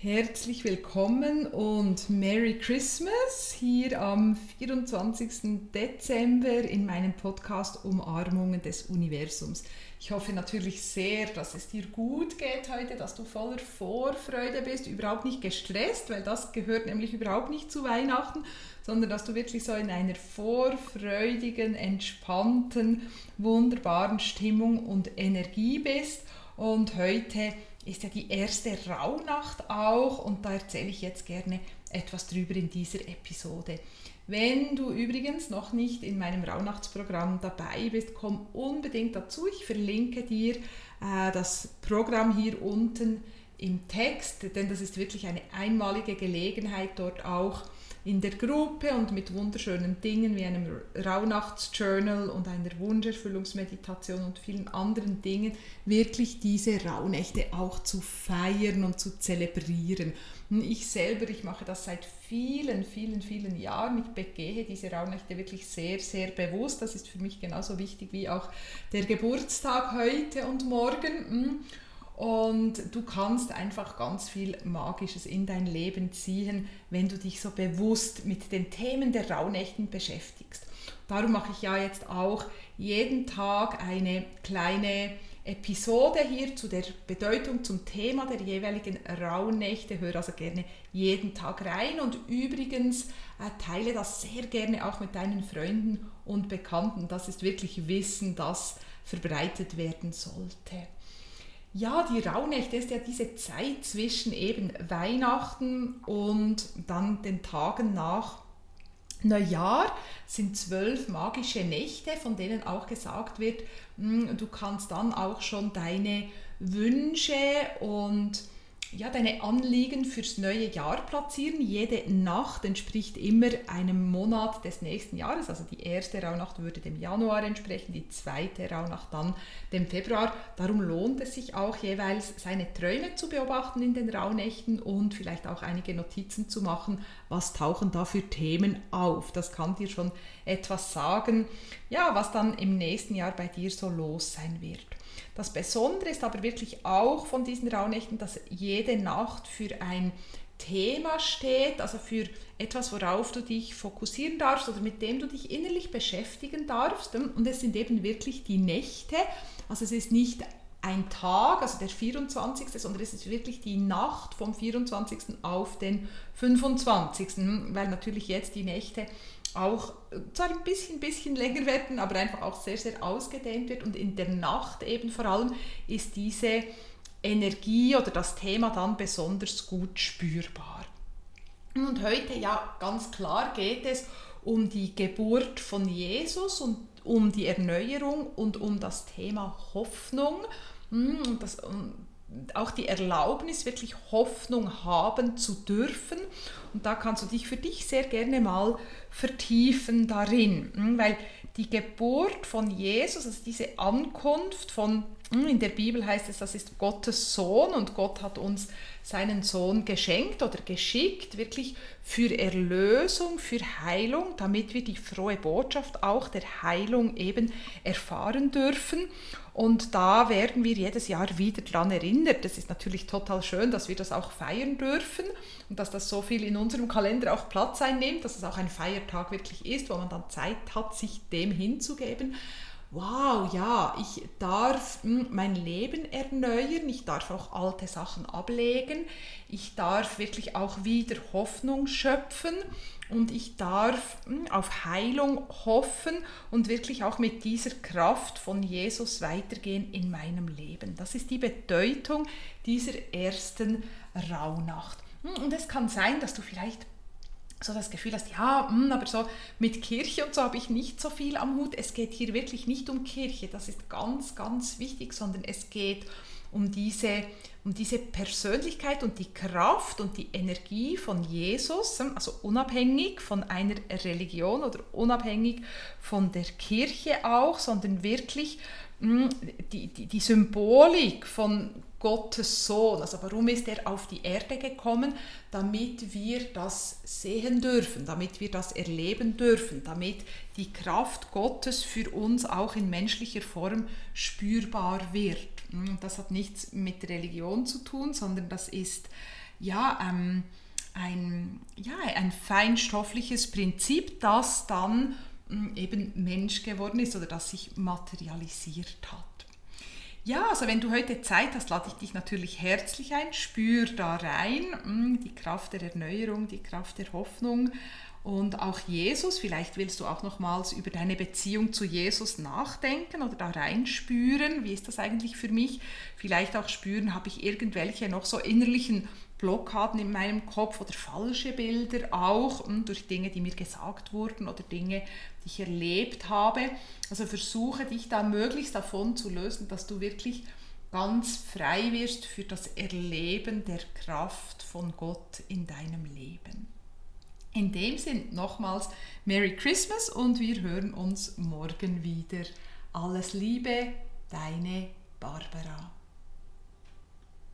Herzlich willkommen und Merry Christmas hier am 24. Dezember in meinem Podcast Umarmungen des Universums. Ich hoffe natürlich sehr, dass es dir gut geht heute, dass du voller Vorfreude bist, überhaupt nicht gestresst, weil das gehört nämlich überhaupt nicht zu Weihnachten, sondern dass du wirklich so in einer vorfreudigen, entspannten, wunderbaren Stimmung und Energie bist. Und heute ist ja die erste Rauhnacht auch und da erzähle ich jetzt gerne etwas drüber in dieser Episode. Wenn du übrigens noch nicht in meinem Rauhnachtsprogramm dabei bist, komm unbedingt dazu. Ich verlinke dir äh, das Programm hier unten im Text, denn das ist wirklich eine einmalige Gelegenheit, dort auch in der Gruppe und mit wunderschönen Dingen wie einem Rauhnachtsjournal und einer Wunscherfüllungsmeditation und vielen anderen Dingen wirklich diese Rauhnächte auch zu feiern und zu zelebrieren. Ich selber, ich mache das seit vielen, vielen, vielen Jahren. Ich begehe diese Rauhnächte wirklich sehr, sehr bewusst. Das ist für mich genauso wichtig wie auch der Geburtstag heute und morgen. Und du kannst einfach ganz viel Magisches in dein Leben ziehen, wenn du dich so bewusst mit den Themen der Rauhnächten beschäftigst. Darum mache ich ja jetzt auch jeden Tag eine kleine Episode hier zu der Bedeutung, zum Thema der jeweiligen Rauhnächte. Hör also gerne jeden Tag rein und übrigens äh, teile das sehr gerne auch mit deinen Freunden und Bekannten. Das ist wirklich Wissen, das verbreitet werden sollte. Ja, die Rauhnächte ist ja diese Zeit zwischen eben Weihnachten und dann den Tagen nach Neujahr sind zwölf magische Nächte, von denen auch gesagt wird, hm, du kannst dann auch schon deine Wünsche und ja, deine Anliegen fürs neue Jahr platzieren. Jede Nacht entspricht immer einem Monat des nächsten Jahres. Also die erste Rauhnacht würde dem Januar entsprechen, die zweite Rauhnacht dann dem Februar. Darum lohnt es sich auch jeweils, seine Träume zu beobachten in den Rauhnächten und vielleicht auch einige Notizen zu machen, was tauchen da für Themen auf. Das kann dir schon etwas sagen, ja, was dann im nächsten Jahr bei dir so los sein wird. Das Besondere ist aber wirklich auch von diesen Rauhnächten, dass jede Nacht für ein Thema steht, also für etwas, worauf du dich fokussieren darfst oder mit dem du dich innerlich beschäftigen darfst. Und es sind eben wirklich die Nächte. Also es ist nicht ein Tag, also der 24., sondern es ist wirklich die Nacht vom 24. auf den 25., weil natürlich jetzt die Nächte auch zwar ein bisschen, bisschen länger werden, aber einfach auch sehr, sehr ausgedehnt wird. Und in der Nacht eben vor allem ist diese Energie oder das Thema dann besonders gut spürbar. Und heute, ja, ganz klar geht es um die Geburt von Jesus und um die Erneuerung und um das Thema Hoffnung. Hm, und das, auch die Erlaubnis, wirklich Hoffnung haben zu dürfen. Und da kannst du dich für dich sehr gerne mal vertiefen darin, hm, weil die Geburt von Jesus, also diese Ankunft von, hm, in der Bibel heißt es, das ist Gottes Sohn und Gott hat uns seinen Sohn geschenkt oder geschickt, wirklich für Erlösung, für Heilung, damit wir die frohe Botschaft auch der Heilung eben erfahren dürfen. Und da werden wir jedes Jahr wieder daran erinnert. Das ist natürlich total schön, dass wir das auch feiern dürfen und dass das so viel in unserem Kalender auch Platz einnimmt, dass es auch ein Feiertag wirklich ist, wo man dann Zeit hat, sich dem hinzugeben wow, ja, ich darf hm, mein Leben erneuern, ich darf auch alte Sachen ablegen, ich darf wirklich auch wieder Hoffnung schöpfen und ich darf hm, auf Heilung hoffen und wirklich auch mit dieser Kraft von Jesus weitergehen in meinem Leben. Das ist die Bedeutung dieser ersten Rauhnacht. Hm, und es kann sein, dass du vielleicht so das Gefühl hast, ja, mh, hm, aber so mit Kirche und so habe ich nicht so viel am Hut. Es geht hier wirklich nicht um Kirche, das ist ganz, ganz wichtig, sondern es geht um diese, um diese Persönlichkeit und die Kraft und die Energie von Jesus, also unabhängig von einer Religion oder unabhängig von der Kirche auch, sondern wirklich hm, die, die, die Symbolik von Gottes Sohn. Also warum ist er auf die Erde gekommen? Damit wir das sehen dürfen, damit wir das erleben dürfen, damit die Kraft Gottes für uns auch in menschlicher Form spürbar wird. Hm, das hat nichts mit Religion zu tun, sondern das ist ja, ähm, ein, ja, ein feinstoffliches Prinzip, das dann mm, eben Mensch geworden ist oder das sich materialisiert hat. Ja, also wenn du heute Zeit hast, lade ich dich natürlich herzlich ein, spür da rein, mm, die Kraft der Erneuerung, die Kraft der Hoffnung und auch Jesus. Vielleicht willst du auch nochmals über deine Beziehung zu Jesus nachdenken oder da reinspüren. Wie ist das eigentlich für mich? Vielleicht auch spüren, habe ich irgendwelche noch so innerlichen Blockaden in meinem Kopf oder falsche Bilder auch hm, durch Dinge, die mir gesagt wurden oder Dinge, die ich erlebt habe. Also versuche dich da möglichst davon zu lösen, dass du wirklich ganz frei wirst für das Erleben der Kraft von Gott in deinem Leben. In dem Sinn nochmals Merry Christmas und wir hören uns morgen wieder. Alles Liebe, deine Barbara.